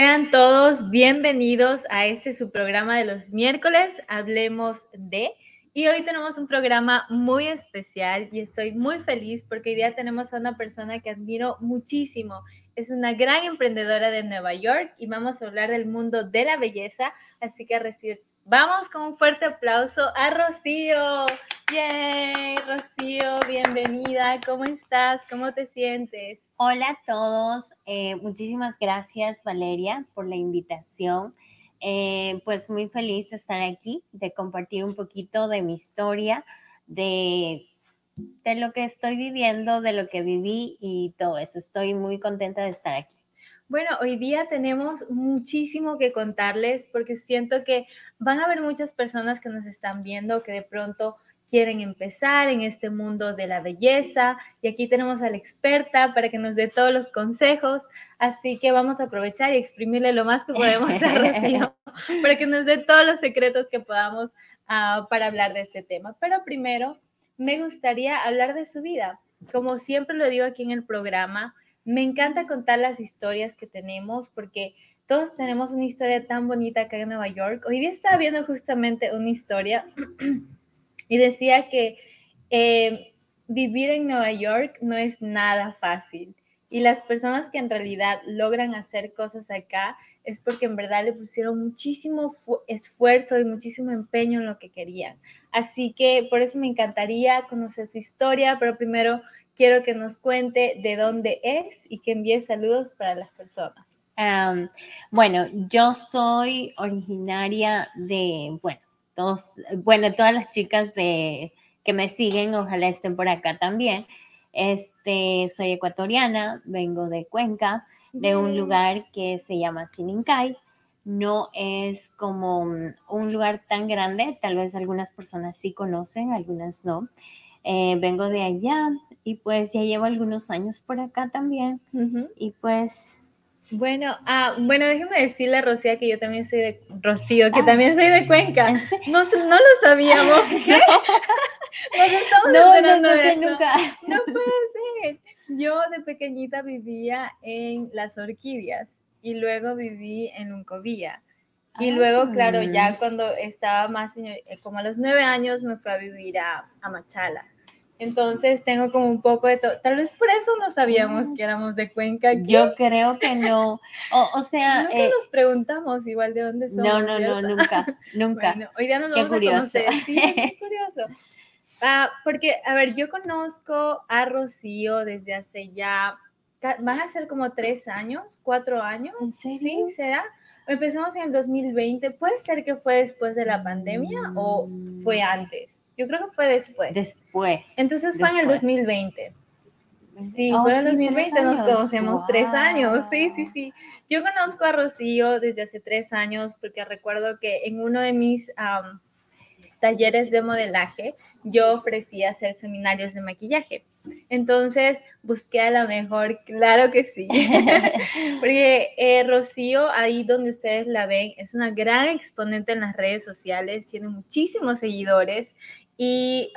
Sean todos bienvenidos a este su programa de los miércoles, Hablemos de. Y hoy tenemos un programa muy especial y estoy muy feliz porque hoy día tenemos a una persona que admiro muchísimo. Es una gran emprendedora de Nueva York y vamos a hablar del mundo de la belleza. Así que vamos con un fuerte aplauso a Rocío. ¡Yay! Rocío, bienvenida. ¿Cómo estás? ¿Cómo te sientes? Hola a todos. Eh, muchísimas gracias, Valeria, por la invitación. Eh, pues muy feliz de estar aquí, de compartir un poquito de mi historia, de, de lo que estoy viviendo, de lo que viví y todo eso. Estoy muy contenta de estar aquí. Bueno, hoy día tenemos muchísimo que contarles porque siento que van a haber muchas personas que nos están viendo que de pronto quieren empezar en este mundo de la belleza. Y aquí tenemos a la experta para que nos dé todos los consejos. Así que vamos a aprovechar y exprimirle lo más que podemos a Rocío para que nos dé todos los secretos que podamos uh, para hablar de este tema. Pero primero, me gustaría hablar de su vida. Como siempre lo digo aquí en el programa, me encanta contar las historias que tenemos porque todos tenemos una historia tan bonita acá en Nueva York. Hoy día estaba viendo justamente una historia y decía que eh, vivir en Nueva York no es nada fácil. Y las personas que en realidad logran hacer cosas acá es porque en verdad le pusieron muchísimo esfuerzo y muchísimo empeño en lo que querían. Así que por eso me encantaría conocer su historia, pero primero quiero que nos cuente de dónde es y que envíe saludos para las personas. bueno, yo soy originaria de, bueno, bueno, todas las chicas de, que me siguen, ojalá estén por acá también. Este, soy ecuatoriana, vengo de Cuenca, de un lugar que se llama Sinincay. No es como un lugar tan grande, tal vez algunas personas sí conocen, algunas no. Eh, vengo de allá y pues ya llevo algunos años por acá también. Y pues bueno, ah, bueno, déjeme decirle a Rocío que yo también soy de Rocío, que ah. también soy de Cuenca. No, no lo sabíamos. ¿Qué? no, no, no, sé nunca. No puede ser. Yo de pequeñita vivía en las orquídeas y luego viví en Uncovía. Y luego, claro, ya ah. cuando estaba más, eh, como a los nueve años, me fui a vivir a, a Machala. Entonces tengo como un poco de todo. Tal vez por eso no sabíamos mm. que éramos de Cuenca. Yo creo que no. O, sea. Nunca eh, nos preguntamos igual de dónde somos. No, no, no, nunca, nunca. hoy día nos vamos a conocer. Sí, qué curioso. Ah, porque, a ver, yo conozco a Rocío desde hace ya, van a ser como tres años, cuatro años. Sí, ¿será? Empezamos en el 2020. ¿Puede ser que fue después de la pandemia o fue antes? Yo creo que fue después. Después. Entonces fue en el 2020. Sí, fue en el 2020, nos conocemos tres años. Sí, sí, sí. Yo conozco a Rocío desde hace tres años porque recuerdo que en uno de mis talleres de modelaje yo ofrecía hacer seminarios de maquillaje. Entonces busqué a la mejor, claro que sí. Porque eh, Rocío, ahí donde ustedes la ven, es una gran exponente en las redes sociales, tiene muchísimos seguidores y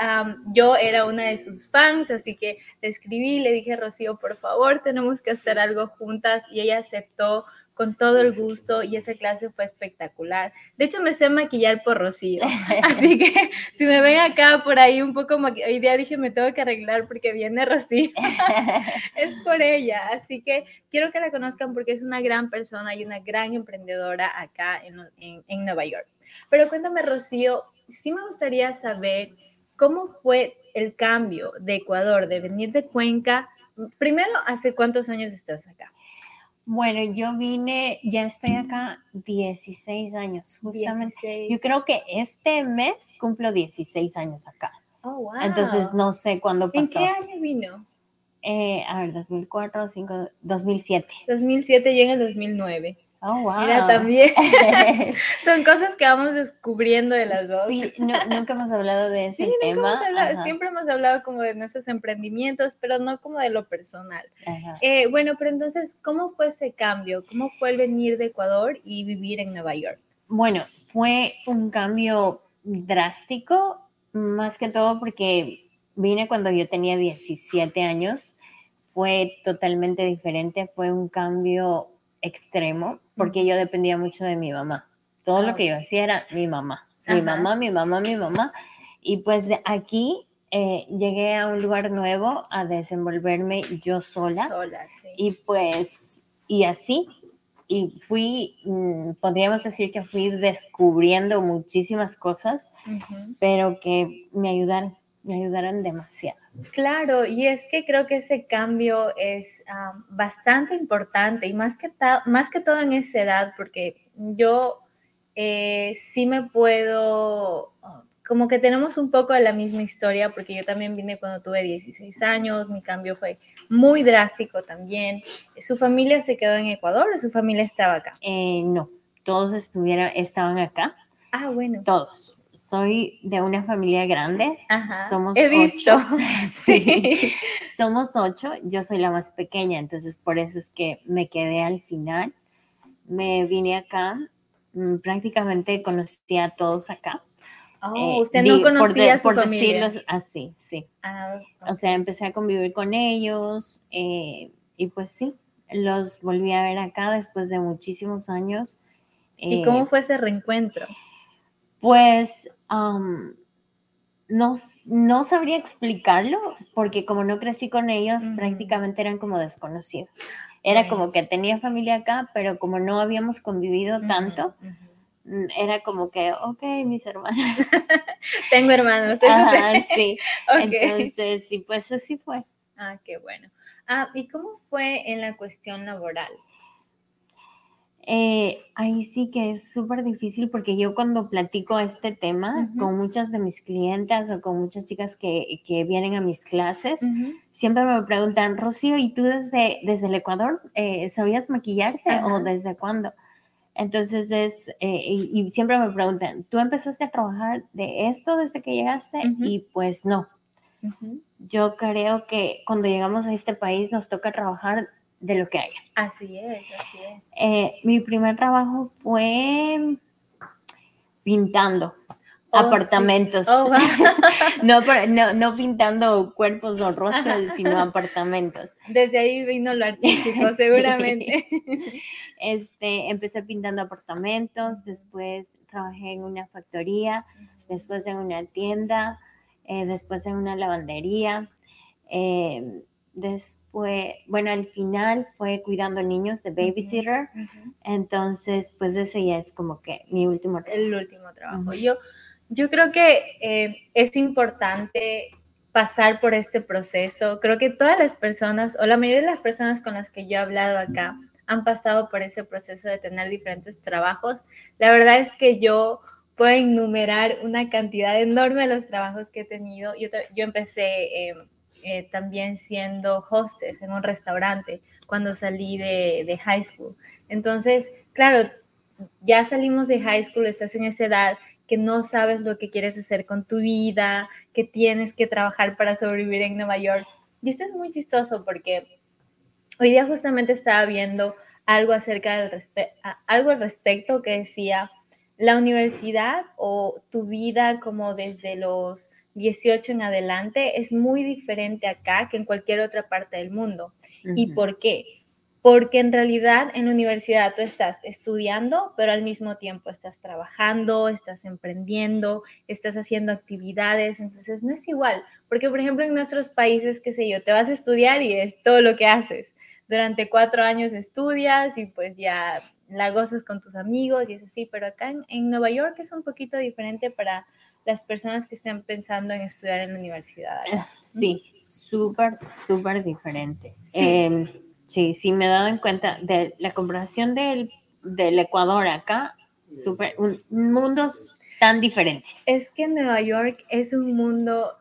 yo era una de sus fans, así que le escribí, le dije, Rocío, por favor, tenemos que hacer algo juntas y ella aceptó con todo el gusto y esa clase fue espectacular. De hecho, me sé maquillar por Rocío, así que si me ven acá por ahí un poco, hoy día dije, me tengo que arreglar porque viene Rocío, es por ella, así que quiero que la conozcan porque es una gran persona y una gran emprendedora acá en, en, en Nueva York. Pero cuéntame, Rocío, sí me gustaría saber cómo fue el cambio de Ecuador, de venir de Cuenca. Primero, ¿hace cuántos años estás acá? Bueno, yo vine, ya estoy acá 16 años, justamente. Yo creo que este mes cumplo 16 años acá. Oh, wow. Entonces no sé cuándo pasó. ¿En qué año vino? Eh, a ver, 2004, 2005, 2007. 2007 y en el 2009. Oh, wow. Mira, también son cosas que vamos descubriendo de las dos. Sí, nunca hemos hablado de ese tema. siempre hemos hablado como de nuestros emprendimientos, pero no como de lo personal. Eh, bueno, pero entonces, ¿cómo fue ese cambio? ¿Cómo fue el venir de Ecuador y vivir en Nueva York? Bueno, fue un cambio drástico, más que todo porque vine cuando yo tenía 17 años. Fue totalmente diferente, fue un cambio extremo porque yo dependía mucho de mi mamá. Todo lo que yo hacía era mi mamá, mi mamá, mi mamá, mi mamá. Y pues de aquí eh, llegué a un lugar nuevo a desenvolverme yo sola. Sola, sí. Y pues, y así, y fui, mm, podríamos decir que fui descubriendo muchísimas cosas, pero que me ayudaron, me ayudaron demasiado. Claro, y es que creo que ese cambio es bastante importante y más que, más que todo en esa edad, porque yo eh, sí me puedo, como que tenemos un poco de la misma historia, porque yo también vine cuando tuve 16 años, mi cambio fue muy drástico también. ¿Su familia se quedó en Ecuador o su familia estaba acá? Eh, no, todos estuvieron, estaban acá. Ah, bueno. Todos soy de una familia grande. Ajá, somos he visto. Ocho. sí. somos ocho. Yo soy la más pequeña, entonces por eso es que me quedé al final. Me vine acá, mm, prácticamente conocí a todos acá. Oh, eh, usted no conocía a su por familia. decirlo así, sí. Ah, O sea, empecé a convivir con ellos eh, y pues sí, los volví a ver acá después de muchísimos años. ¿Y cómo fue ese reencuentro? Pues no, no, sabría explicarlo porque como no crecí con ellos, prácticamente eran como desconocidos. Era como que tenía familia acá, pero como no habíamos convivido tanto, mm, era como que, ok, mis hermanos. Tengo hermanos, eso Ajá, sí. Entonces, sí, pues así fue. Ah, qué bueno. Ah, ¿y cómo fue en la cuestión laboral? Eh, ahí sí que es súper difícil porque yo cuando platico este tema con muchas de mis clientas o con muchas chicas que, que vienen a mis clases, siempre me preguntan, Rocío, ¿y tú desde, desde el Ecuador eh, sabías maquillarte o desde cuándo? Entonces es, eh, y, siempre me preguntan, ¿tú empezaste a trabajar de esto desde que llegaste? Y pues no. Yo creo que cuando llegamos a este país nos toca trabajar de lo que haya. Así es, así es. Eh, mi primer trabajo fue pintando oh, apartamentos. Oh, no, no, pintando cuerpos o rostros, sino apartamentos. Desde ahí vino lo artístico, seguramente. Este, empecé pintando apartamentos, después trabajé en una factoría, después en una tienda, eh, después en una lavandería. Eh, Después, bueno, al final fue cuidando niños de babysitter. Entonces, pues ese ya es como que mi último trabajo. El último trabajo. yo, yo creo que eh, es importante pasar por este proceso. Creo que todas las personas, o la mayoría de las personas con las que yo he hablado acá, han pasado por ese proceso de tener diferentes trabajos. La verdad es que yo puedo enumerar una cantidad enorme de los trabajos que he tenido. Yo, yo empecé... Eh, eh, también siendo hostess en un restaurante cuando salí de, de, high school. Entonces, claro, ya salimos de high school, estás en esa edad que no sabes lo que quieres hacer con tu vida, que tienes que trabajar para sobrevivir en Nueva York. Y esto es muy chistoso porque hoy día justamente estaba viendo algo acerca del algo al respecto que decía la universidad o tu vida como desde los 18 en adelante es muy diferente acá que en cualquier otra parte del mundo. ¿Y por qué? Porque en realidad en la universidad tú estás estudiando, pero al mismo tiempo estás trabajando, estás emprendiendo, estás haciendo actividades, entonces no es igual. Porque, por ejemplo, en nuestros países, qué sé yo, te vas a estudiar y es todo lo que haces. Durante cuatro años estudias y pues ya la gozas con tus amigos y es así, pero acá en, en Nueva York es un poquito diferente para las personas que estén pensando en estudiar en la universidad. Ah, sí, súper, súper diferente. Sí. Em, sí, sí, me he dado en cuenta de la comparación del, del Ecuador acá, súper, mundos tan diferentes. Es que Nueva York es un mundo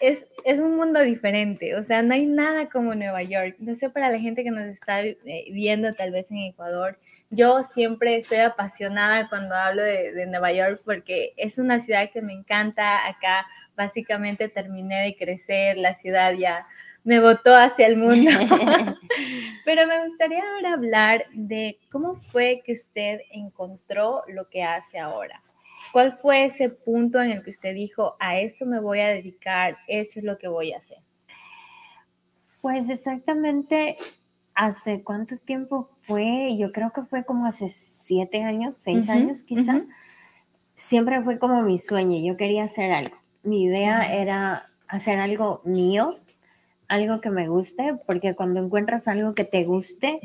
es, es, un mundo diferente, o sea, no hay nada como Nueva York. No sé, para la gente que nos está eh, viendo tal vez en Ecuador, yo siempre soy apasionada cuando hablo de, Nueva York porque es una ciudad que me encanta. Acá básicamente terminé de crecer, la ciudad ya me botó hacia el mundo. Pero me gustaría ahora hablar de cómo fue que usted encontró lo que hace ahora. ¿Cuál fue ese punto en el que usted dijo, a esto me voy a dedicar, eso es lo que voy a hacer? Pues exactamente ¿Hace cuánto tiempo fue? Yo creo que fue como hace siete años, seis años quizá. Siempre fue como mi sueño, yo quería hacer algo. Mi idea era hacer algo mío, algo que me guste, porque cuando encuentras algo que te guste,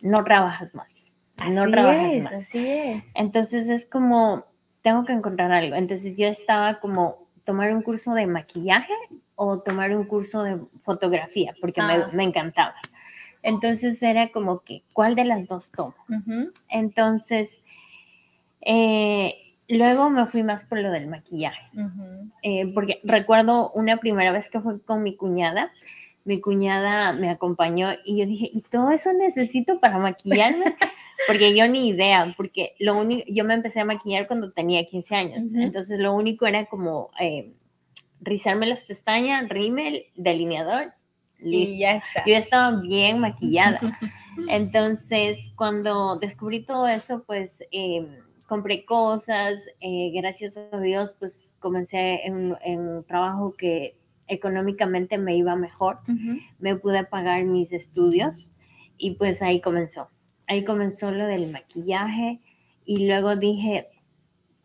no trabajas más. no trabajas más. Así es. Entonces es como, tengo que encontrar algo. Entonces yo estaba como tomar un curso de maquillaje o tomar un curso de fotografía, porque me, ah. me, encantaba. Entonces era como que, ¿cuál de las dos tomo? Entonces, eh, luego me fui más por lo del maquillaje, eh, porque recuerdo una primera vez que fue con mi cuñada, mi cuñada me acompañó y yo dije, ¿y todo eso necesito para maquillarme? porque yo ni idea, porque lo único, yo me empecé a maquillar cuando tenía 15 años, entonces lo único era como eh, rizarme las pestañas, rímel, delineador Listo. Y ya está. Yo estaba bien maquillada. Entonces, cuando descubrí todo eso, pues em, compré cosas. Eh, gracias a Dios, pues comencé en, un trabajo que económicamente me iba mejor. Me pude pagar mis estudios y pues ahí comenzó. Ahí comenzó lo del maquillaje y luego dije,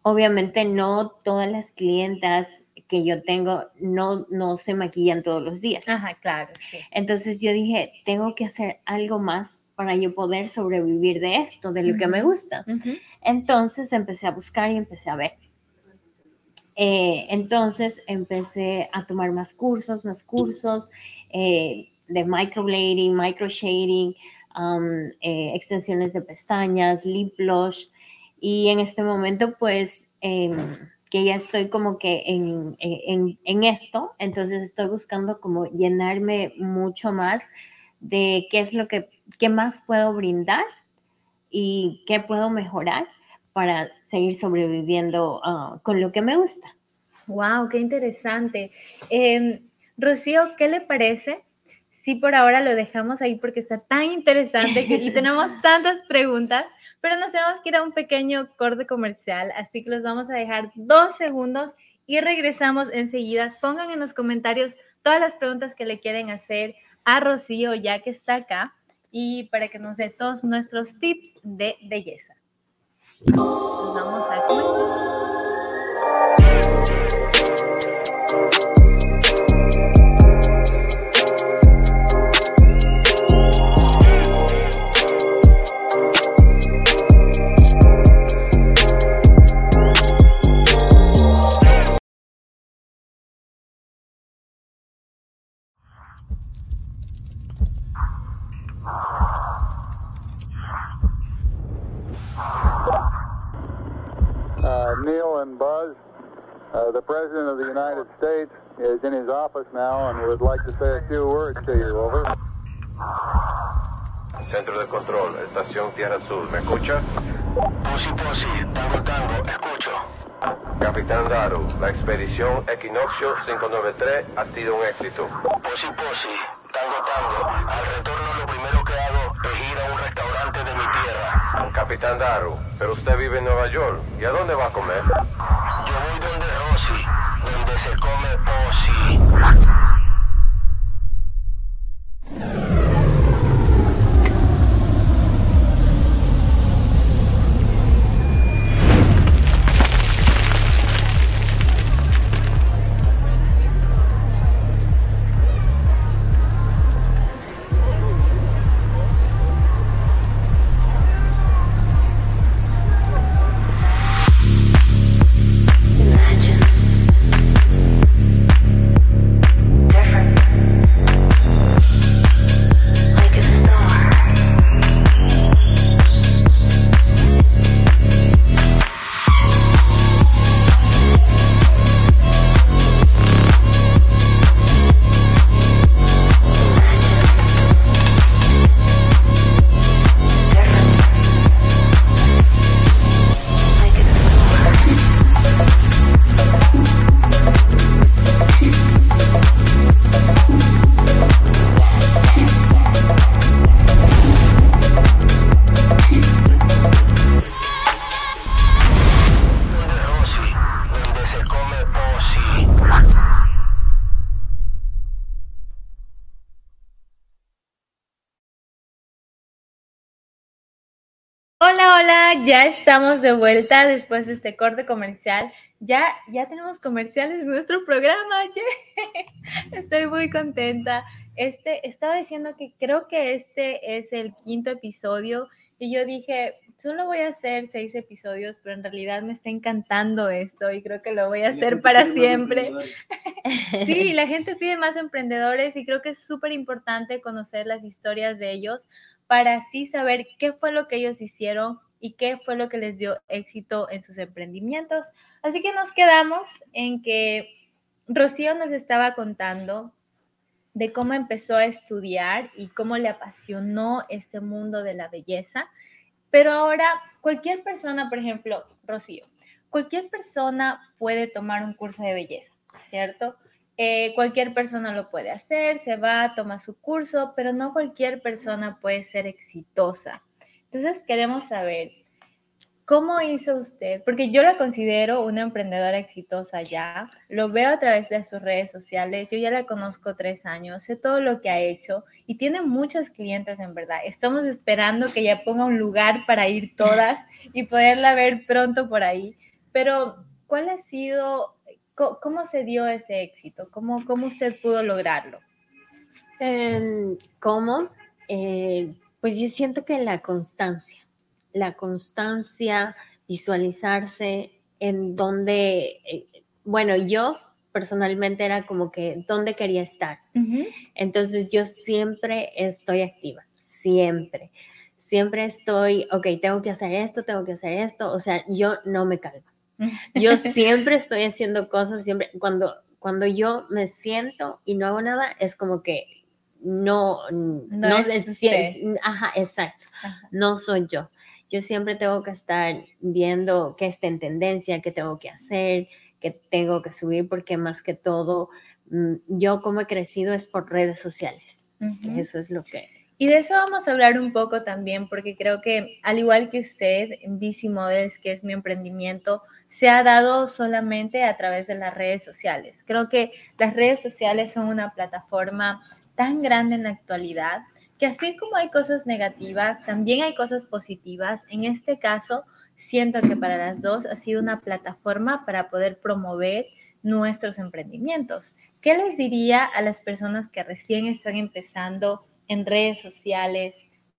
obviamente no todas las clientas que yo tengo no, no se maquillan todos los días. Ajá, claro, sí. Entonces yo dije, tengo que hacer algo más para yo poder sobrevivir de esto, de lo que me gusta. Entonces empecé a buscar y empecé a ver. Eh, entonces empecé a tomar más cursos, más cursos eh, de microblading, microshading, um, eh, extensiones de pestañas, lip blush. Y en este momento, pues, em, que ya estoy como que en, en, en, esto, entonces estoy buscando como llenarme mucho más de qué es lo que, qué más puedo brindar y qué puedo mejorar para seguir sobreviviendo ah, con lo que me gusta. Wow, qué interesante. Em, Rocío, ¿qué le parece si por ahora lo dejamos ahí porque está tan interesante y tenemos tantas preguntas? pero nos tenemos que ir a un pequeño corte comercial, así que los vamos a dejar dos segundos y regresamos enseguida. Pongan en los comentarios todas las preguntas que le quieren hacer a Rocío ya que está acá y para que nos dé todos nuestros tips de belleza. Nos vamos a President of the United States is in his office now and would like to say a few words to you. Over. Centro de control, estación Tierra Azul, ¿me escucha? Posi Posi, Tango Tango, escucho. Capitán Daru, la expedición Equinoccio 593 ha sido un éxito. Posi Posi, Tango Tango, al retorno lo primero que hago es ir a un restaurante de mi tierra. Capitán Daru, pero usted vive en Nueva York, ¿y a dónde va a comer? Yo voy donde Rosy, donde se come Posi. Ya estamos de vuelta después de este corte comercial. Ya, ya tenemos comerciales en nuestro programa. yeah. Estoy muy contenta. Este, estaba diciendo que creo que este es el quinto episodio y yo dije, solo voy a hacer seis episodios, pero en realidad me está encantando esto y creo que lo voy a hacer para siempre. Sí, la gente pide más emprendedores y creo que es súper importante conocer las historias de ellos para así saber qué fue lo que ellos hicieron y qué fue lo que les dio éxito en sus emprendimientos. Así que nos quedamos en que Rocío nos estaba contando de cómo empezó a estudiar y cómo le apasionó este mundo de la belleza. Pero ahora cualquier persona, por ejemplo, Rocío, cualquier persona puede tomar un curso de belleza, ¿cierto? Eh, cualquier persona lo puede hacer, se va, toma su curso, pero no cualquier persona puede ser exitosa. Entonces queremos saber, ¿cómo hizo usted? Porque yo la considero una emprendedora exitosa ya, lo veo a través de sus redes sociales, yo ya la conozco tres años, sé todo lo que ha hecho y tiene muchas clientes en verdad. Estamos esperando que ella ponga un lugar para ir todas y poderla ver pronto por ahí. Pero, ¿cuál ha sido, cómo se dio ese éxito? ¿Cómo, cómo usted pudo lograrlo? ¿Cómo? Eh, pues yo siento que la constancia, la constancia, visualizarse en donde, eh, bueno, yo personalmente era como que dónde quería estar. Entonces yo siempre estoy activa, siempre. Siempre estoy, ok, tengo que hacer esto, tengo que hacer esto. O sea, yo no me calmo. Yo siempre estoy haciendo cosas, siempre, cuando, cuando yo me siento y no hago nada, es como que no, no, usted. es- ajá, exacto, Ajá. no soy yo. Yo siempre tengo que estar viendo qué está en tendencia, qué tengo que hacer, qué tengo que subir, porque más que todo, mm, yo como he crecido es por redes sociales. que Ujú. Eso es lo que... Y de eso vamos a hablar un poco también, porque creo que al igual que usted, BC Models, que es mi emprendimiento, se ha dado solamente a través de las redes sociales. Creo que las redes sociales son una plataforma tan grande en la actualidad que así como hay cosas negativas, también hay cosas positivas. En este caso, siento que para las dos ha sido una plataforma para poder promover nuestros emprendimientos. ¿Qué les diría a las personas que recién están empezando en redes sociales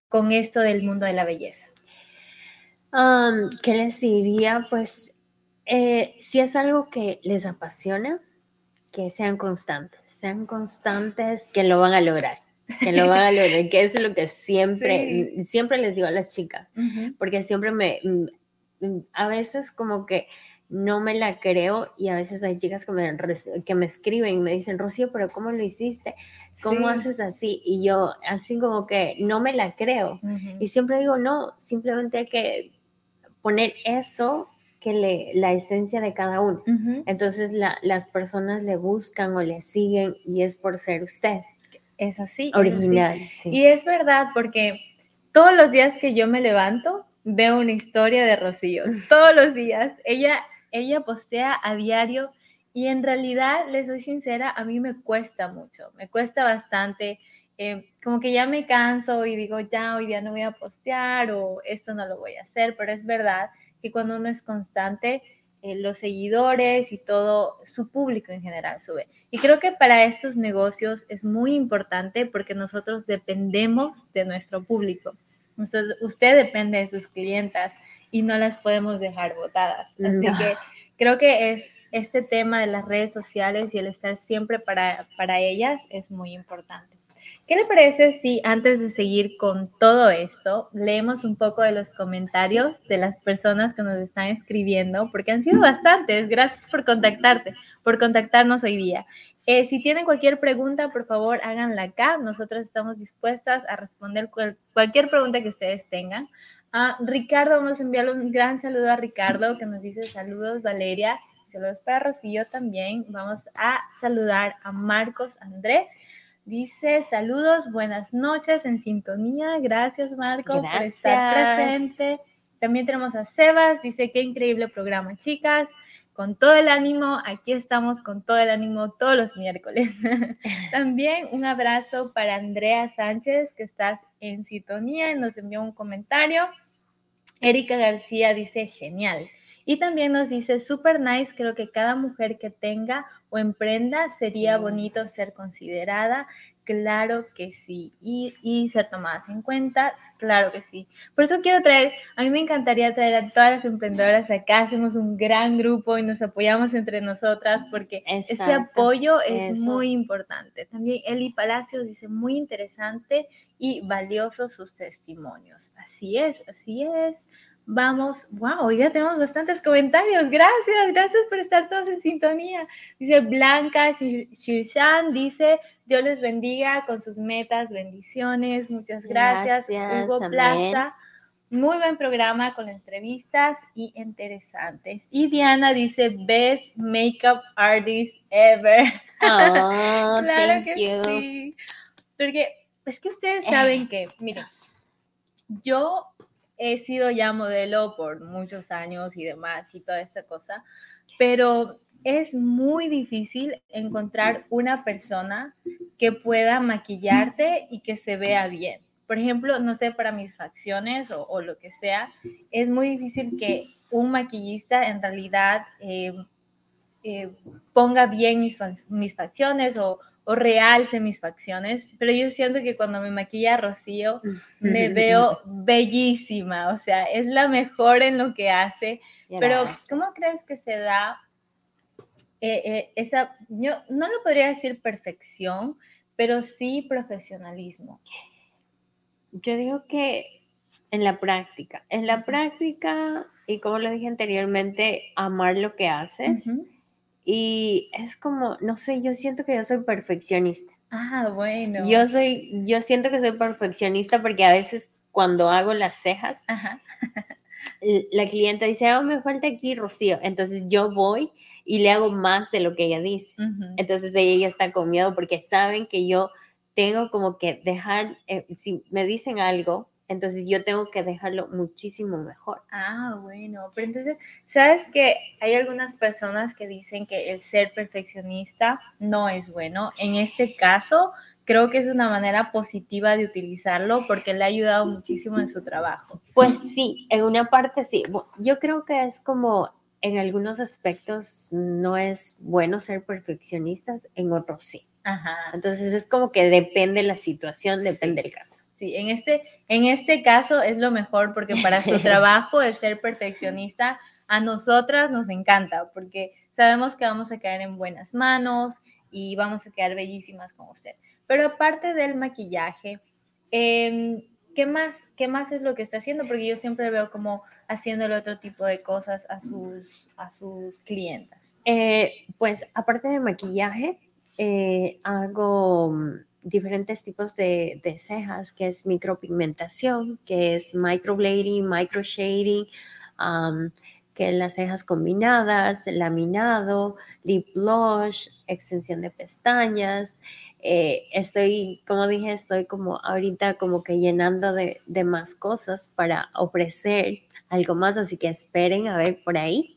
con esto del mundo de la belleza? Am, ¿Qué les diría? Pues eh, si es algo que les apasiona, que sean constantes, sean constantes, que lo van a lograr, que lo van a lograr, que es lo que siempre, siempre les digo a las chicas, porque siempre me, mm, mm, a veces como que no me la creo y a veces hay chicas que me, que me escriben y me dicen, Rocío, pero ¿cómo lo hiciste? ¿Cómo Sí. haces así? Y yo así como que no me la creo. Y siempre digo, no, simplemente hay que poner eso que le, la esencia de cada uno. Ujú. Entonces la- las personas le buscan o le siguen y es por ser usted, Es así. es así. original. sí. Y es verdad, porque todos los días que yo me levanto, veo una historia de Rocío. Todos los días. Ella, ella postea a diario y en realidad, les soy sincera, a mí me cuesta mucho, me cuesta bastante. eh, como que ya me canso y digo, ya hoy día no voy a postear o esto no lo voy a hacer, pero es verdad que cuando uno es constante, eh, los seguidores y todo, su público en general sube. Y creo que para estos negocios es muy importante porque nosotros dependemos de nuestro público. Nosotros- usted depende de sus clientas y no las podemos dejar botadas. Así No. que creo que es este tema de las redes sociales y el estar siempre para, para ellas es muy importante. ¿Qué le parece si antes de seguir con todo esto, leemos un poco de los comentarios de las personas que nos están escribiendo? Porque han sido bastantes. Gracias por contactarte, por contactarnos hoy día. Eh, si tienen cualquier pregunta, por favor, háganla acá. Nosotros estamos dispuestas a responder cual- cualquier pregunta que ustedes tengan. Ah, Ricardo, vamos a enviarle un gran saludo a Ricardo que nos dice saludos, Valeria. Saludos para Rocío también. Vamos a saludar a Marcos Andrés. Dice saludos, buenas noches en sintonía. Gracias, Marco, por estar presente. También tenemos a Sebas. Dice qué increíble programa, chicas. Con todo el ánimo, aquí estamos con todo el ánimo todos los miércoles. También un abrazo para Andrea Sánchez, que estás en sintonía y nos envió un comentario. Erika García dice genial. Y también nos dice, super nice, creo que cada mujer que tenga o emprenda sería bonito ser considerada. Claro que sí. Y, y ser tomadas en cuenta, claro que sí. Por eso quiero traer, a mí me encantaría traer a todas las emprendedoras acá, hacemos un gran grupo y nos apoyamos entre nosotras porque ese apoyo es eso. muy importante. También Eli Palacios dice, muy interesante y valiosos sus testimonios. Así es, así es. Vamos, wow, ya tenemos bastantes comentarios. Gracias, gracias por estar todos en sintonía. Dice Blanca Shir- Shirshan, dice, Dios les bendiga con sus metas, bendiciones, muchas gracias. Gracias, Hugo amén. Plaza, muy buen programa con entrevistas y interesantes. Y Diana dice, best makeup artist ever. Oh, claro que you. sí. Porque es que ustedes saben que, miren, yo he sido ya modelo por muchos años y demás y toda esta cosa, pero es muy difícil encontrar una persona que pueda maquillarte y que se vea bien. Por ejemplo, no sé, para mis facciones o, lo que sea, es muy difícil que un maquillista en realidad eh, eh, ponga bien mis facciones o, o realce mis facciones, pero yo siento que cuando me maquilla Rocío me veo bellísima, o sea, es la mejor en lo que hace, pero. ¿cómo crees que se da eh, eh, esa, yo no lo podría decir perfección, pero sí profesionalismo? Yo digo que en la práctica, en la práctica, y como lo dije anteriormente, amar lo que haces. Y es como, no sé, yo siento que yo soy perfeccionista. Ah, bueno. Yo soy, yo siento que soy perfeccionista porque a veces cuando hago las cejas, Ajá. la clienta dice, oh, me falta aquí Rocío. Entonces yo voy y le hago más de lo que ella dice. Entonces ella ya está con miedo porque saben que yo tengo como que dejar, eh, si me dicen algo, entonces yo tengo que dejarlo muchísimo mejor. Ah, bueno, pero entonces, ¿sabes que hay algunas personas que dicen que el ser perfeccionista no es bueno? En este caso, creo que es una manera positiva de utilizarlo porque le ha ayudado muchísimo en su trabajo. Pues sí, en una parte sí. Yo creo que es como en algunos aspectos no es bueno ser perfeccionistas, en otros sí. Ajá. Entonces es como que depende la situación, depende Sí. el caso. Sí, en este, en este caso es lo mejor porque para su trabajo el ser perfeccionista a nosotras nos encanta porque sabemos que vamos a quedar en buenas manos y vamos a quedar bellísimas con usted. Pero aparte del maquillaje, em, ¿qué, más, ¿qué más es lo que está haciendo? Porque yo siempre veo como haciéndole otro tipo de cosas a sus, a sus clientas. Eh, pues aparte de maquillaje, eh, hago diferentes tipos de, de cejas, que es micropigmentación, que es microblading, microshading, um, que las cejas combinadas, laminado, lip blush, extensión de pestañas. Eh, estoy, como dije, estoy como ahorita como que llenando de, de más cosas para ofrecer algo más, así que esperen a ver por ahí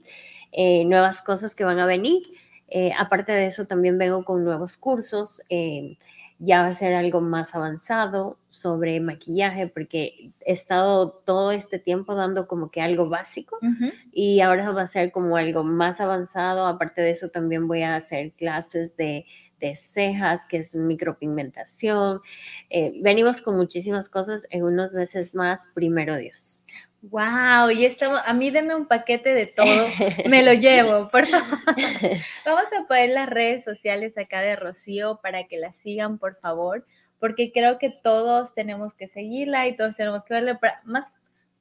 eh, nuevas cosas que van a venir. Eh, aparte de eso, también vengo con nuevos cursos. eh, ya va a ser algo más avanzado sobre maquillaje, porque he estado todo este tiempo dando como que algo básico y ahora va a ser como algo más avanzado. Aparte de eso, también voy a hacer clases de, de cejas, que es micropigmentación. Eh, venimos con muchísimas cosas en unos meses más, primero Dios. Wow, y estamos, a mí deme un paquete de todo, me lo llevo, por favor. Vamos a poner las redes sociales acá de Rocío para que la sigan, por favor, porque creo que todos tenemos que seguirla y todos tenemos que verle, para- más,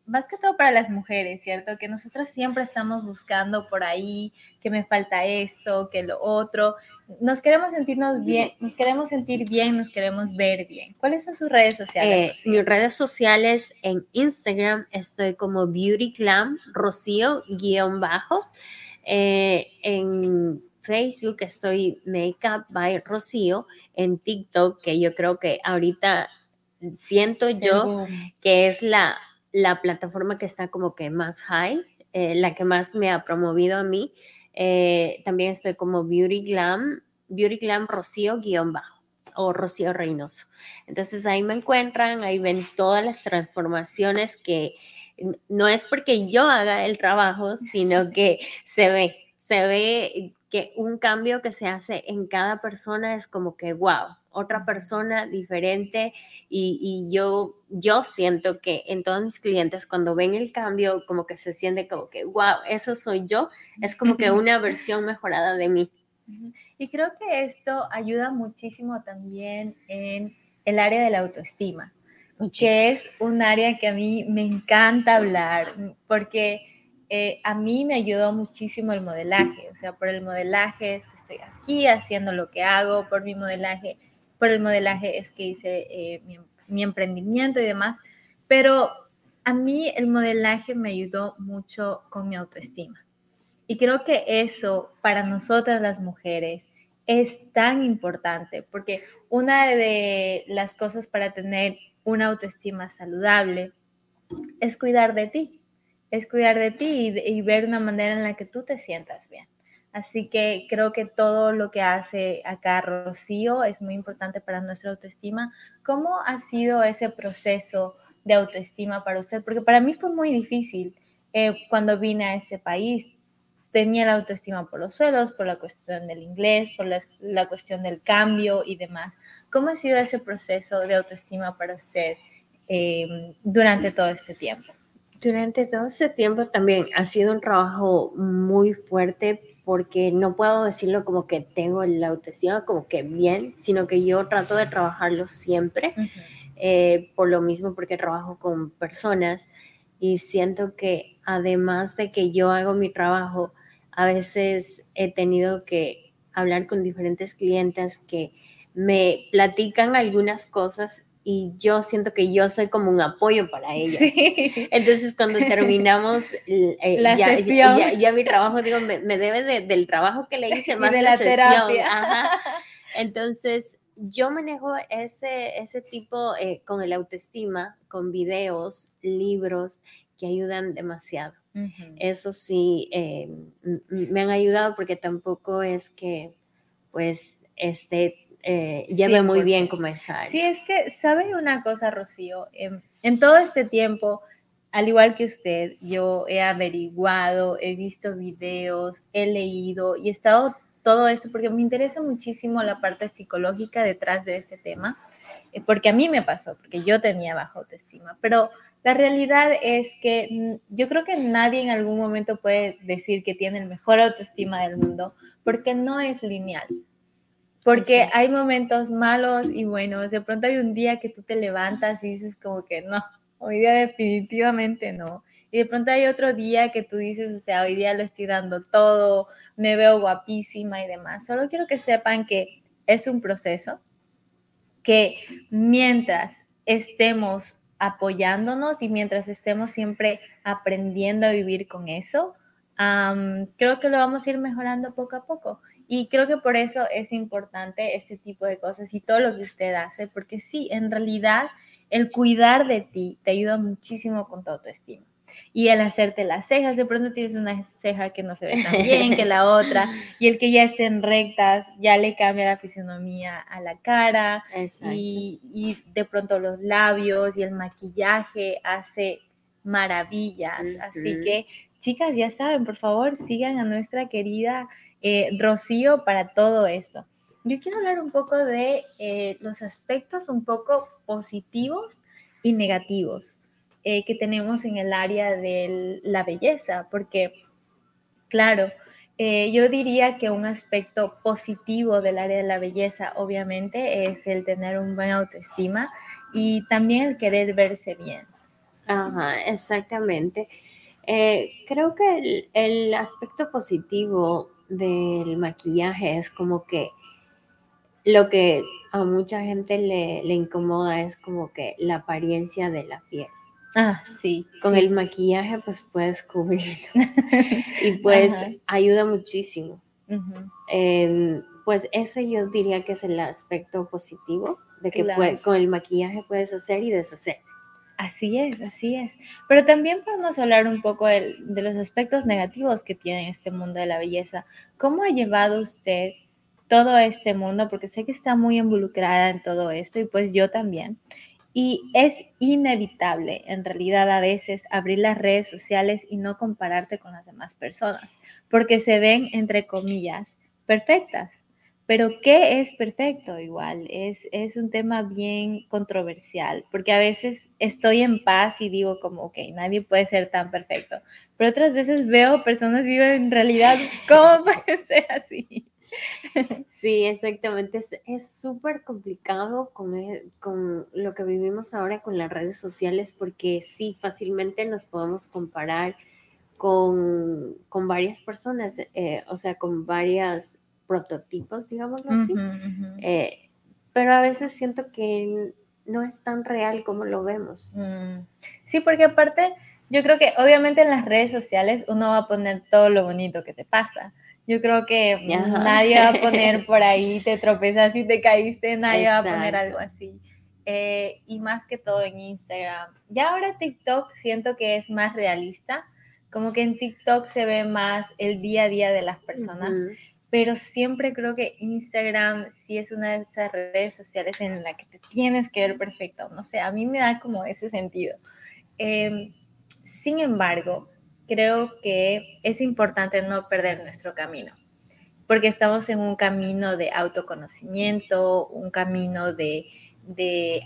más que todo para las mujeres, ¿cierto? Que nosotras siempre estamos buscando por ahí que me falta esto, que lo otro. Nos queremos sentirnos bien, nos queremos sentir bien, nos queremos ver bien. ¿Cuáles son sus redes sociales? Eh, mis redes sociales en Instagram estoy como Beauty Glam Rocío guion bajo. Eh, en Facebook estoy Makeup by Rocío. En TikTok, que yo creo que ahorita siento yo Boom. que es la, la plataforma que está como que más high, eh, la que más me ha promovido a mí. Eh, también estoy como Beauty Glam, Beauty Glam Rocío guion bajo o Rocío Reynoso. Entonces ahí me encuentran, ahí ven todas las transformaciones que no es porque yo haga el trabajo, sino que se ve, se ve que un cambio que se hace en cada persona es como que, wow, otra persona diferente. Y, y, yo, yo siento que en todos mis clientes cuando ven el cambio como que se siente como que, wow, eso soy yo, es como que una versión mejorada de mí. Y creo que esto ayuda muchísimo también en el área de la autoestima, que es un área que a mí me encanta hablar, porque eh, a mí me ayudó muchísimo el modelaje, o sea, por el modelaje es que estoy aquí haciendo lo que hago, por mi modelaje, por el modelaje es que hice eh, mi, mi emprendimiento y demás, pero a mí el modelaje me ayudó mucho con mi autoestima. Y creo que eso para nosotras las mujeres es tan importante, porque una de las cosas para tener una autoestima saludable es cuidar de ti, es cuidar de ti y, ver una manera en la que tú te sientas bien. Así que creo que todo lo que hace acá Rocío es muy importante para nuestra autoestima. ¿Cómo ha sido ese proceso de autoestima para usted? Porque para mí fue muy difícil eh, cuando vine a este país tenía la autoestima por los suelos, por la cuestión del inglés, por la, cuestión del cambio y demás. ¿Cómo ha sido ese proceso de autoestima para usted em, durante todo este tiempo? Durante todo este tiempo también ha sido un trabajo muy fuerte porque no puedo decirlo como que tengo la autoestima como que bien, sino que yo trato de trabajarlo siempre, eh, por lo mismo porque trabajo con personas y siento que además de que yo hago mi trabajo, a veces he tenido que hablar con diferentes clientes que me platican algunas cosas y yo siento que yo soy como un apoyo para ellas. Entonces, cuando terminamos eh, la ya, sesión. Ya, mi trabajo, digo, me, debe del trabajo que le hice más de la, terapia. Entonces, yo manejo ese, ese tipo eh, con el autoestima, con videos, libros que ayudan demasiado. Eso sí, eh, me han ayudado porque tampoco es que, pues, este, eh, lleve muy bien como esa Sí, es que, ¿sabe una cosa, Rocío? Em, en todo este tiempo, al igual que usted, yo he averiguado, he visto videos, he leído y he estado todo esto porque me interesa muchísimo la parte psicológica detrás de este tema, eh, porque a mí me pasó, porque yo tenía baja autoestima, pero la realidad es que yo creo que nadie en algún momento puede decir que tiene el mejor autoestima del mundo porque no es lineal. Porque hay momentos malos y buenos. De pronto hay un día que tú te levantas y dices como que no, hoy día definitivamente no. Y de pronto hay otro día que tú dices, o sea, hoy día lo estoy dando todo, me veo guapísima y demás. Solo quiero que sepan que es un proceso que mientras estemos apoyándonos y mientras estemos siempre aprendiendo a vivir con eso, creo que lo vamos a ir mejorando poco a poco. Y creo que por eso es importante este tipo de cosas y todo lo que usted hace, porque sí, en realidad el cuidar de ti te ayuda muchísimo con tu autoestima y el hacerte las cejas, de pronto tienes una ceja que no se ve tan bien que la otra, y el que ya estén rectas ya le cambia la fisionomía a la cara, y, y, de pronto los labios y el maquillaje hace maravillas. Así que, chicas, ya saben, por favor, sigan a nuestra querida eh, Rocío para todo esto. Yo quiero hablar un poco de eh, los aspectos un poco positivos y negativos eh, que tenemos en el área de la belleza, porque, claro, eh, yo diría que un aspecto positivo del área de la belleza, obviamente, es el tener un buen autoestima y también el querer verse bien. Ajá, exactamente. Eh, creo que el, el, aspecto positivo del maquillaje es como que lo que a mucha gente le, le incomoda es como que la apariencia de la piel. Ah, sí. Con el maquillaje pues puedes cubrirlo y pues ayuda muchísimo. Em, pues ese yo diría que es el aspecto positivo de que con el maquillaje puedes hacer y deshacer. Así es, así es. Pero también podemos hablar un poco de, de los aspectos negativos que tiene este mundo de la belleza. ¿Cómo ha llevado usted todo este mundo? Porque sé que está muy involucrada en todo esto y pues yo también. Y es inevitable, en realidad, a veces abrir las redes sociales y no compararte con las demás personas, porque se ven, entre comillas, perfectas. Pero ¿qué es perfecto? Igual, es, es un tema bien controversial, porque a veces estoy en paz y digo como, ok, nadie puede ser tan perfecto, pero otras veces veo personas y digo, en realidad, ¿cómo puede ser así? Sí, exactamente. Es súper complicado con, con, lo que vivimos ahora con las redes sociales porque sí, fácilmente nos podemos comparar con, con varias personas, eh, o sea, con varios prototipos, digámoslo así. Eh, pero a veces siento que no es tan real como lo vemos. Mm. Sí, porque aparte, yo creo que obviamente en las redes sociales uno va a poner todo lo bonito que te pasa yo creo que nadie va a poner por ahí, te tropezas y te caíste, nadie va a poner algo así. Eh, y más que todo en Instagram. Ya ahora TikTok siento que es más realista, como que en TikTok se ve más el día a día de las personas, pero siempre creo que Instagram sí es una de esas redes sociales en la que te tienes que ver perfecto. No sé, a mí me da como ese sentido. Em, sin embargo, creo que es importante no perder nuestro camino, porque estamos en un camino de autoconocimiento, un camino de,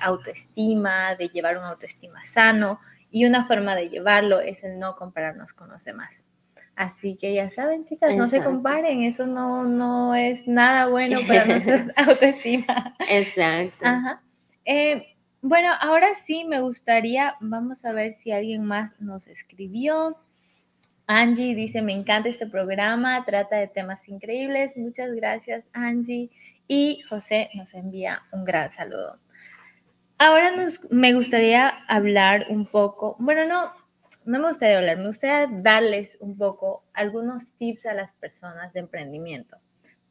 autoestima, de llevar un autoestima sano, y una forma de llevarlo es el no compararnos con los demás. Así que ya saben, chicas, no se comparen, eso no, no es nada bueno para nuestra autoestima. Exacto. Eh, bueno, ahora sí me gustaría, vamos a ver si alguien más nos escribió. Angie dice, me encanta este programa, trata de temas increíbles. Muchas gracias, Angie. Y José nos envía un gran saludo. Ahora nos, me gustaría hablar un poco, bueno, no, no me gustaría hablar, me gustaría darles un poco algunos tips a las personas de emprendimiento.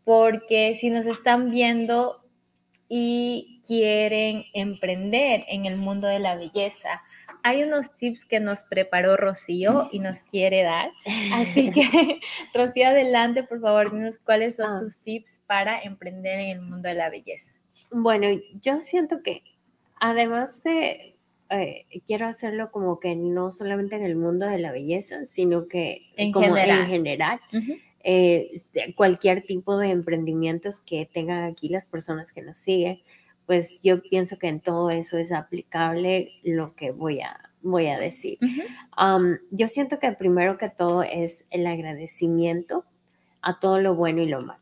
Porque si nos están viendo y quieren emprender en el mundo de la belleza, hay unos tips que nos preparó Rocío y nos quiere dar. Así que, Rocío, adelante, por favor, dinos cuáles son ah. tus tips para emprender en el mundo de la belleza. Bueno, yo siento que además de, eh, quiero hacerlo como que no solamente en el mundo de la belleza, sino que en como general. en general. Eh, cualquier tipo de emprendimientos que tengan aquí las personas que nos siguen, pues yo pienso que en todo eso es aplicable lo que voy a, voy a decir. yo siento que primero que todo es el agradecimiento a todo lo bueno y lo malo.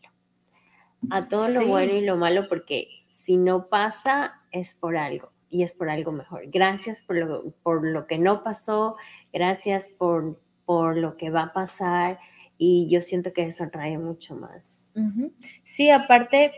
A todo lo bueno y lo malo porque si no pasa es por algo y es por algo mejor. Gracias por lo, por lo que no pasó, gracias por, por lo que va a pasar y yo siento que eso atrae mucho más. Sí, aparte,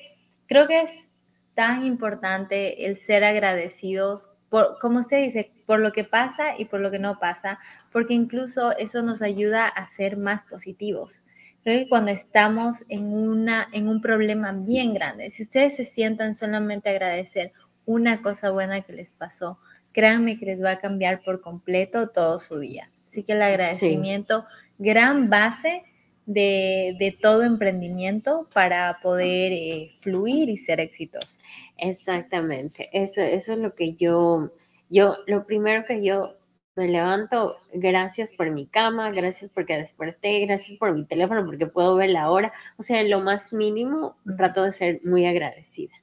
creo que es tan importante el ser agradecidos por, como usted dice, por lo que pasa y por lo que no pasa, porque incluso eso nos ayuda a ser más positivos. Creo que cuando estamos en, una, en un problema bien grande, si ustedes se sientan solamente a agradecer una cosa buena que les pasó, créanme que les va a cambiar por completo todo su día. Así que el agradecimiento, gran base de, todo emprendimiento para poder eh, fluir y ser exitoso. Exactamente, eso, eso es lo que yo, yo, lo primero que yo me levanto, gracias por mi cama, gracias porque desperté, gracias por mi teléfono porque puedo ver la hora, o sea, en lo más mínimo trato de ser muy agradecida.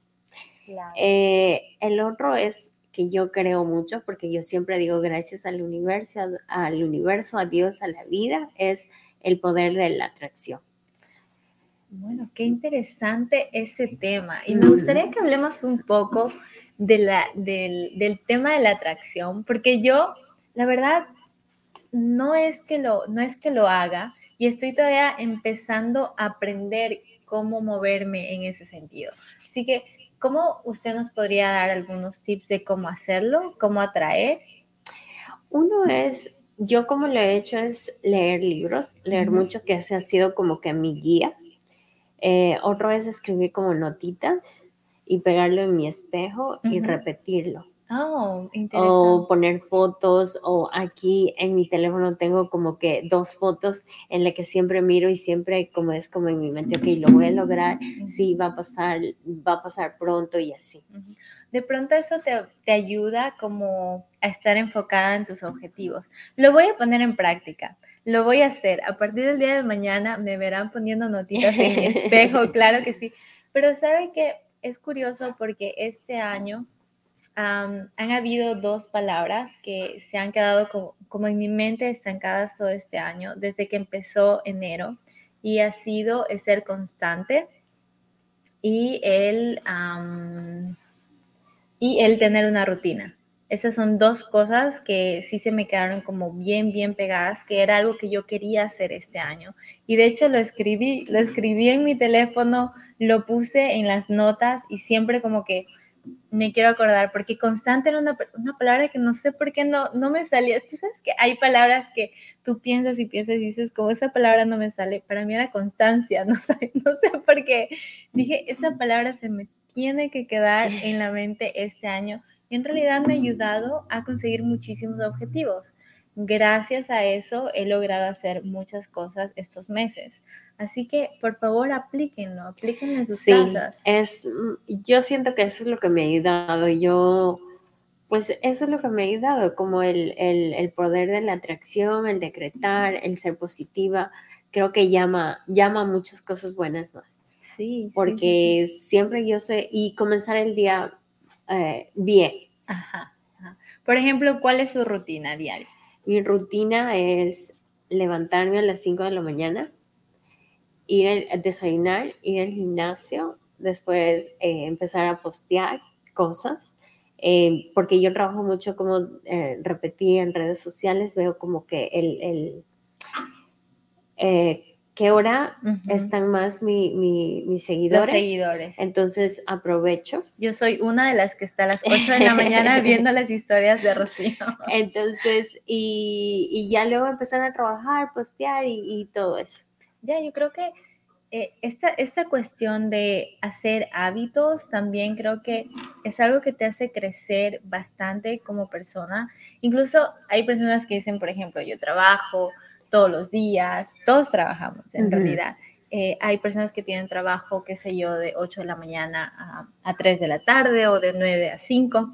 Eh, el otro es que yo creo mucho, porque yo siempre digo gracias al universo, al universo, a Dios, a la vida, es el poder de la atracción. Bueno, qué interesante ese tema. Y me gustaría que hablemos un poco de la, del, tema de la atracción, porque yo, la verdad, no es, que lo, no es que lo haga y estoy todavía empezando a aprender cómo moverme en ese sentido. Así que, ¿cómo usted nos podría dar algunos tips de cómo hacerlo, cómo atraer? Uno es yo como lo he hecho es leer libros, leer mucho, que ese ha sido como que mi guía. Eh, otro es escribir como notitas y pegarlo en mi espejo y repetirlo. Oh, interesante. O poner fotos, o aquí en mi teléfono tengo como que dos fotos en las que siempre miro y siempre como es como en mi mente, ok, lo voy a lograr, sí, va a pasar, va a pasar pronto y así. de pronto eso te, te ayuda como a estar enfocada en tus objetivos. Lo voy a poner en práctica. Lo voy a hacer. A partir del día de mañana me verán poniendo notitas en mi espejo, claro que sí. Pero sabe que es curioso porque este año han habido dos palabras que se han quedado como, en mi mente estancadas todo este año, desde que empezó enero, y ha sido el ser constante y el, y el tener una rutina. Esas son dos cosas que sí se me quedaron como bien, bien pegadas, que era algo que yo quería hacer este año. Y de hecho lo escribí, lo escribí en mi teléfono, lo puse en las notas y siempre como que me quiero acordar, porque constante era una, una, palabra que no sé por qué no, no me salía. Tú sabes que hay palabras que tú piensas y piensas y dices, como esa palabra no me sale, para mí era constancia, no sé, no sé por qué. Dije, esa palabra se me tiene que quedar en la mente este año y en realidad me ha ayudado a conseguir muchísimos objetivos. Gracias a eso he logrado hacer muchas cosas estos meses. Así que, por favor, aplíquenlo, aplíquenlo en sus sí, casas. Es, mm, yo siento que eso es lo que me ha ayudado. Yo, pues eso es lo que me ha ayudado, como el, el, el poder de la atracción, el decretar, el ser positiva. Creo que llama, llama muchas cosas buenas más. Sí. Porque sí. siempre yo sé, y comenzar el día eh, bien. Ajá, ajá. Por ejemplo, ¿cuál es su rutina diaria? Mi rutina es levantarme a las 5 de la mañana, ir a desayunar, ir al gimnasio, después eh, empezar a postear cosas, eh, porque yo trabajo mucho como eh, repetí en redes sociales, veo como que el, el eh, qué hora uh -huh. están más mi, mi, mis seguidores. Los seguidores. Entonces aprovecho. Yo soy una de las que está a las 8 de la mañana viendo las historias de Rocío. Entonces, y, y ya luego empezar a trabajar, postear y, y todo eso. Ya, yo creo que eh, esta, esta cuestión de hacer hábitos también creo que es algo que te hace crecer bastante como persona. Incluso hay personas que dicen, por ejemplo, yo trabajo todos los días, todos trabajamos en uh -huh. realidad. Eh, hay personas que tienen trabajo, qué sé yo, de 8 de la mañana a, a 3 de la tarde o de 9 a 5,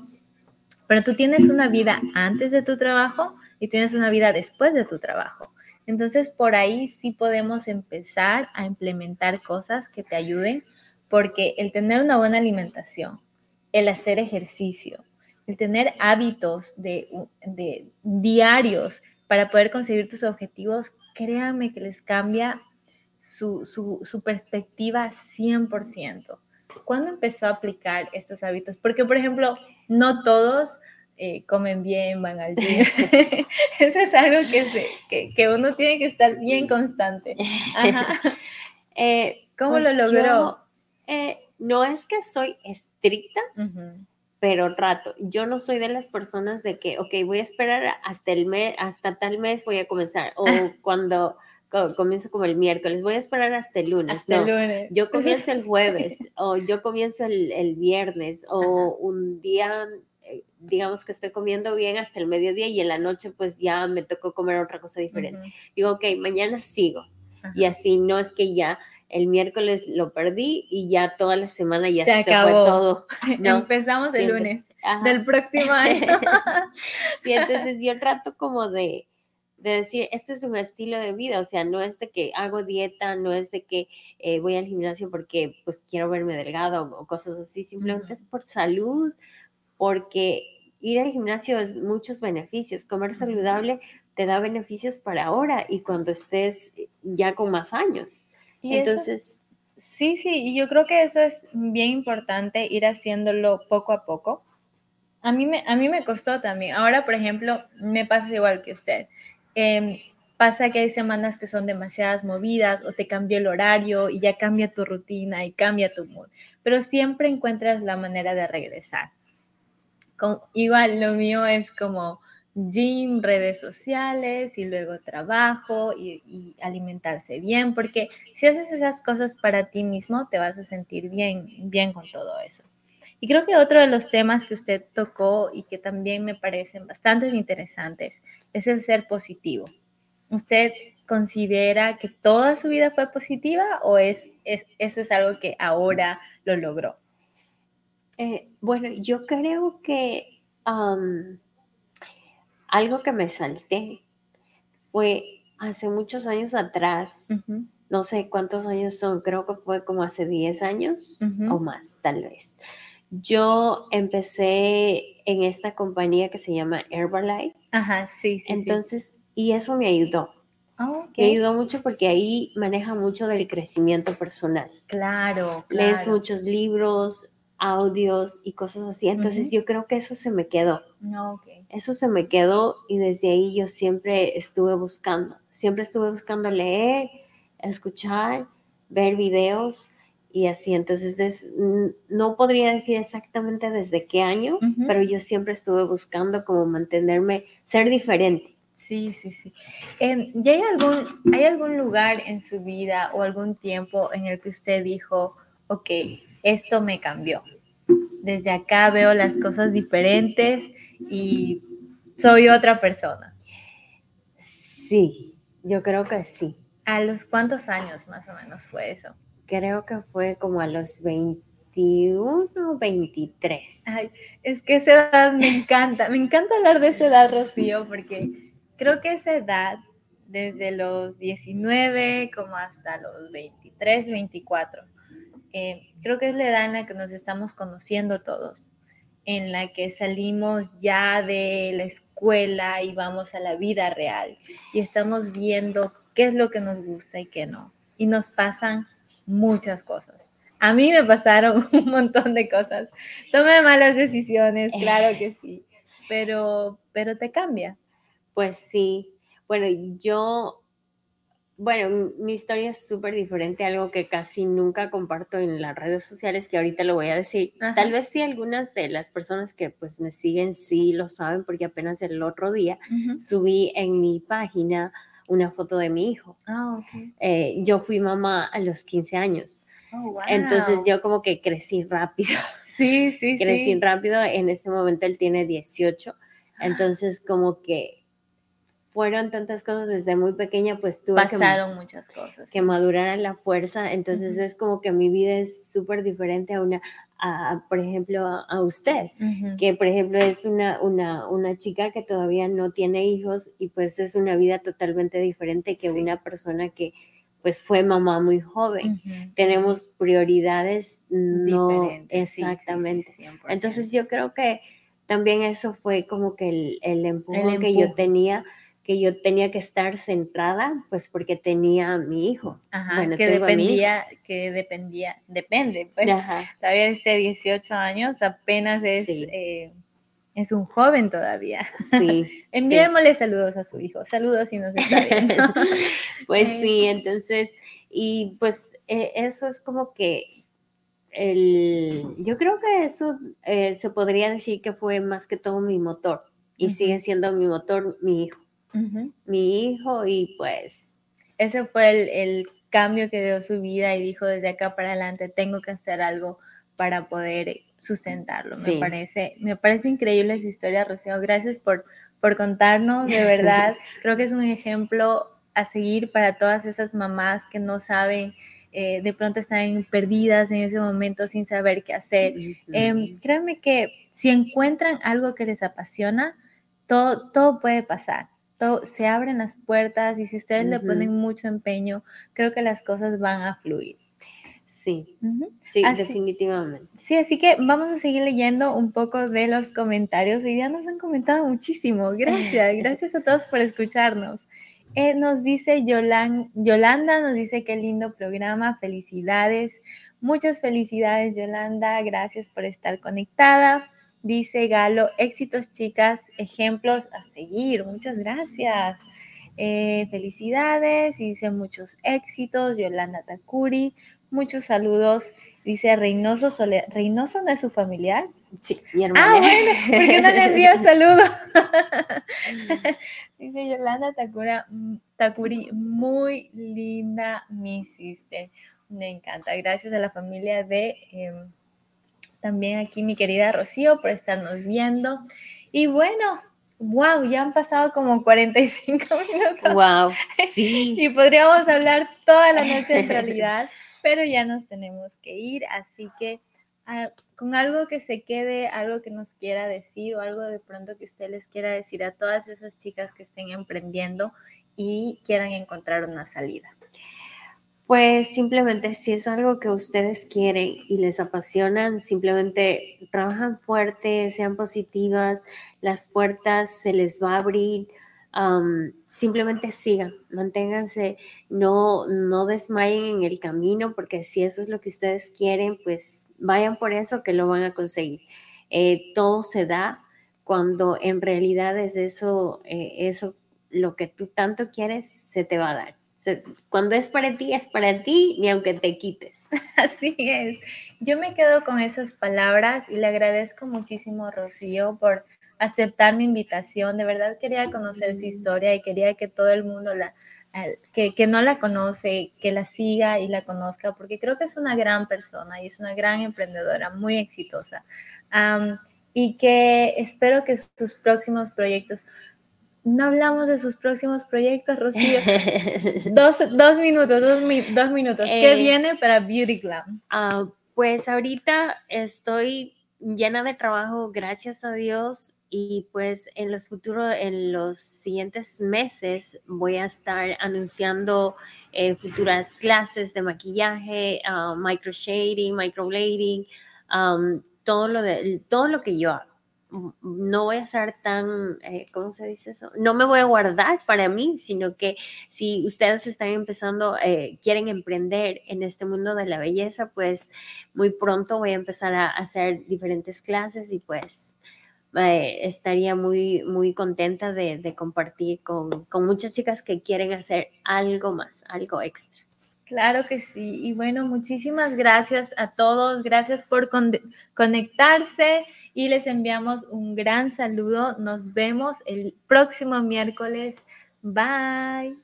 pero tú tienes una vida antes de tu trabajo y tienes una vida después de tu trabajo. Entonces, por ahí sí podemos empezar a implementar cosas que te ayuden, porque el tener una buena alimentación, el hacer ejercicio, el tener hábitos de, diarios para poder conseguir tus objetivos, créanme que les cambia su, su, su perspectiva 100%. ¿Cuándo empezó a aplicar estos hábitos? Porque, por ejemplo, no todos eh, comen bien, van al gym. Eso es algo que, se, que, que, uno tiene que estar bien constante. eh, ¿Cómo pues lo logró? Yo, eh, no es que soy estricta, uh -huh. pero trato. Yo no soy de las personas de que, ok, voy a esperar hasta el mes, hasta tal mes voy a comenzar. O cuando comienzo como el miércoles, voy a esperar hasta el lunes. Hasta no, el lunes. Yo comienzo el jueves, o yo comienzo el, el viernes, o Ajá. un día digamos que estoy comiendo bien hasta el mediodía y en la noche pues ya me tocó comer otra cosa diferente. Uh -huh. Digo, ok, mañana sigo. -huh. Y así no es que ya el miércoles lo perdí y ya toda la semana ya se, se fue todo. No. Empezamos el lunes Ajá. del próximo año. sí, entonces yo trato como de, de decir, este es un estilo de vida, o sea, no es de que hago dieta, no es de que eh, voy al gimnasio porque pues quiero verme delgado o, o cosas así, simplemente es por salud, porque ir al gimnasio es muchos beneficios. Comer saludable te da beneficios para ahora y cuando estés ya con más años. ¿Y Entonces... Eso, sí, sí, y yo creo que eso es bien importante, ir haciéndolo poco a poco. A mí me, a mí me costó también. Ahora, por ejemplo, me pasa igual que usted. Eh, pasa que hay semanas que son demasiadas movidas o te cambia el horario y ya cambia tu rutina y cambia tu mood, pero siempre encuentras la manera de regresar con, igual lo mío es como gym, redes sociales y luego trabajo y, alimentarse bien, porque si haces esas cosas para ti mismo, te vas a sentir bien, bien con todo eso. Y creo que otro de los temas que usted tocó y que también me parecen bastante interesantes es el ser positivo. ¿Usted considera que toda su vida fue positiva o es, es eso es algo que ahora lo logró? Eh, bueno, yo creo que algo que me salté fue hace muchos años atrás, no sé cuántos años son, creo que fue como hace 10 años o más, tal vez. Yo empecé en esta compañía que se llama Herbalife, Ajá, sí, sí. sí. entonces, y eso me ayudó. Ah. Me ayudó mucho porque ahí maneja mucho del crecimiento personal. Claro, Lees claro. muchos libros, audios y cosas así. Entonces yo creo que eso se me quedó. No. Eso se me quedó y desde ahí yo siempre estuve buscando. Siempre estuve buscando leer, escuchar, ver videos y así. Entonces es, no podría decir exactamente desde qué año, pero yo siempre estuve buscando como mantenerme, ser diferente. Sí, sí, sí. Em, ¿y hay algún, hay algún lugar en su vida o algún tiempo en el que usted dijo, ok, esto me cambió? Desde acá veo las cosas diferentes y soy otra persona. Sí, yo creo que sí. ¿A los cuántos años más o menos fue eso? Creo que fue como a los 21, 23. Ay, es que esa edad me encanta. Me encanta hablar de esa edad, Rocío, porque creo que esa edad, desde los 19 como hasta los 23, 24, eh, creo que es la edad en la que nos estamos conociendo todos, en la que salimos ya de la escuela y vamos a la vida real y estamos viendo qué es lo que nos gusta y qué no. Y nos pasan muchas cosas. A mí me pasaron un montón de cosas. Tomé malas decisiones, claro que sí, pero, pero te cambia. Pues sí. Bueno, yo, bueno, mi historia es súper diferente, algo que casi nunca comparto en las redes sociales, que ahorita lo voy a decir. Ajá. Tal vez sí algunas de las personas que pues me siguen sí lo saben, porque apenas el otro día subí en mi página una foto de mi hijo. Ah. Eh, yo fui mamá a los 15 años, Oh, wow. entonces yo como que crecí rápido. Sí, sí, crecí sí. rápido. En este momento él tiene 18. Entonces, como que fueron tantas cosas desde muy pequeña, pues tuve que, Pasaron muchas cosas. que madurar a la fuerza. Entonces, es como que mi vida es súper diferente a una, a, por ejemplo, a, a usted. Que, por ejemplo, es una, una, una chica que todavía no tiene hijos y pues es una vida totalmente diferente que Sí. una persona que pues fue mamá muy joven. Tenemos prioridades no Diferentes, sí, sí, sí, exactamente. 100%. Entonces yo creo que también eso fue como que el, el empujón que yo empuje. tenía, que yo tenía que estar centrada, pues porque tenía a mi hijo. Ajá, bueno, que dependía, que dependía, depende, pues. Ajá, Todavía este 18 años, apenas es, Sí. eh, es un joven todavía. sí. Enviémosle saludos a su hijo. Saludos si nos está viendo. pues Eh, sí, entonces, y pues eh, eso es como que el, yo creo que eso se podría decir que fue más que todo mi motor y sigue siendo mi motor, mi hijo, Mi hijo y pues Ese fue el, el cambio que dio su vida y dijo desde acá para adelante tengo que hacer algo para poder sustentarlo. Me parece, me parece increíble su historia, Rocío. Gracias por, por contarnos, de verdad. Creo que es un ejemplo a seguir para todas esas mamás que no saben, eh, de pronto están perdidas en ese momento sin saber qué hacer. Em, créanme que si encuentran algo que les apasiona, todo, todo puede pasar. Se abren las puertas y si ustedes le ponen mucho empeño, creo que las cosas van a fluir. sí, sí, Así- definitivamente. Sí, así que vamos a seguir leyendo un poco de los comentarios. Hoy día nos han comentado muchísimo. Gracias, gracias a todos por escucharnos. Eh, nos dice Yolan- Yolanda, nos dice qué lindo programa, felicidades. Muchas felicidades, Yolanda, gracias por estar conectada. Dice Galo, éxitos chicas, ejemplos a seguir. Muchas gracias. Eh, felicidades, y dice muchos éxitos, Yolanda Takuri. Muchos saludos. Dice Reynoso Soledad. ¿Reynoso no es su familiar? Sí, mi hermana. Ah, bueno, ¿por qué no le envía saludos? Dice Yolanda Takura, mm, Takuri, muy linda mi sister. Me encanta. Gracias a la familia de em, también aquí mi querida Rocío por estarnos viendo. Y bueno, wow, ya han pasado como 45 minutos. Wow, sí. Y podríamos hablar toda la noche en realidad, pero ya nos tenemos que ir, así que ah, con algo que se quede, algo que nos quiera decir o algo de pronto que usted les quiera decir a todas esas chicas que estén emprendiendo y quieran encontrar una salida. Pues simplemente si es algo que ustedes quieren y les apasionan, simplemente trabajan fuerte, sean positivas, las puertas se les va a abrir simplemente sigan, manténganse, no, no desmayen en el camino, porque si eso es lo que ustedes quieren, pues vayan por eso que lo van a conseguir. Eh, todo se da cuando en realidad es eso, eh, eso lo que tú tanto quieres, se te va a dar. Cuando es para ti, es para ti, ni aunque te quites. Así es. Yo me quedo con esas palabras y le agradezco muchísimo, Rocío, por aceptar mi invitación. De verdad quería conocer su historia y quería que todo el mundo la, que, que, no la conoce, que la siga y la conozca, porque creo que es una gran persona y es una gran emprendedora, muy exitosa. y que espero que sus próximos proyectos, no hablamos de sus próximos proyectos, Rocío. dos, dos, minutos, dos, dos minutos. ¿Qué eh, viene para Beauty Glam? Ah, pues ahorita estoy llena de trabajo, gracias a Dios, y pues en los futuros, en los siguientes meses voy a estar anunciando eh, futuras clases de maquillaje, uh, micro shading, microblading, todo lo de todo lo que yo hago no voy a ser tan, eh, ¿cómo se dice eso? No me voy a guardar para mí, sino que si ustedes están empezando, eh, quieren emprender en este mundo de la belleza, pues muy pronto voy a empezar a hacer diferentes clases y pues eh, estaría muy, muy contenta de, de compartir con, con muchas chicas que quieren hacer algo más, algo extra. Claro que sí. Y bueno, muchísimas gracias a todos. Gracias por conectarse y les enviamos un gran saludo. Nos vemos el próximo miércoles. Bye.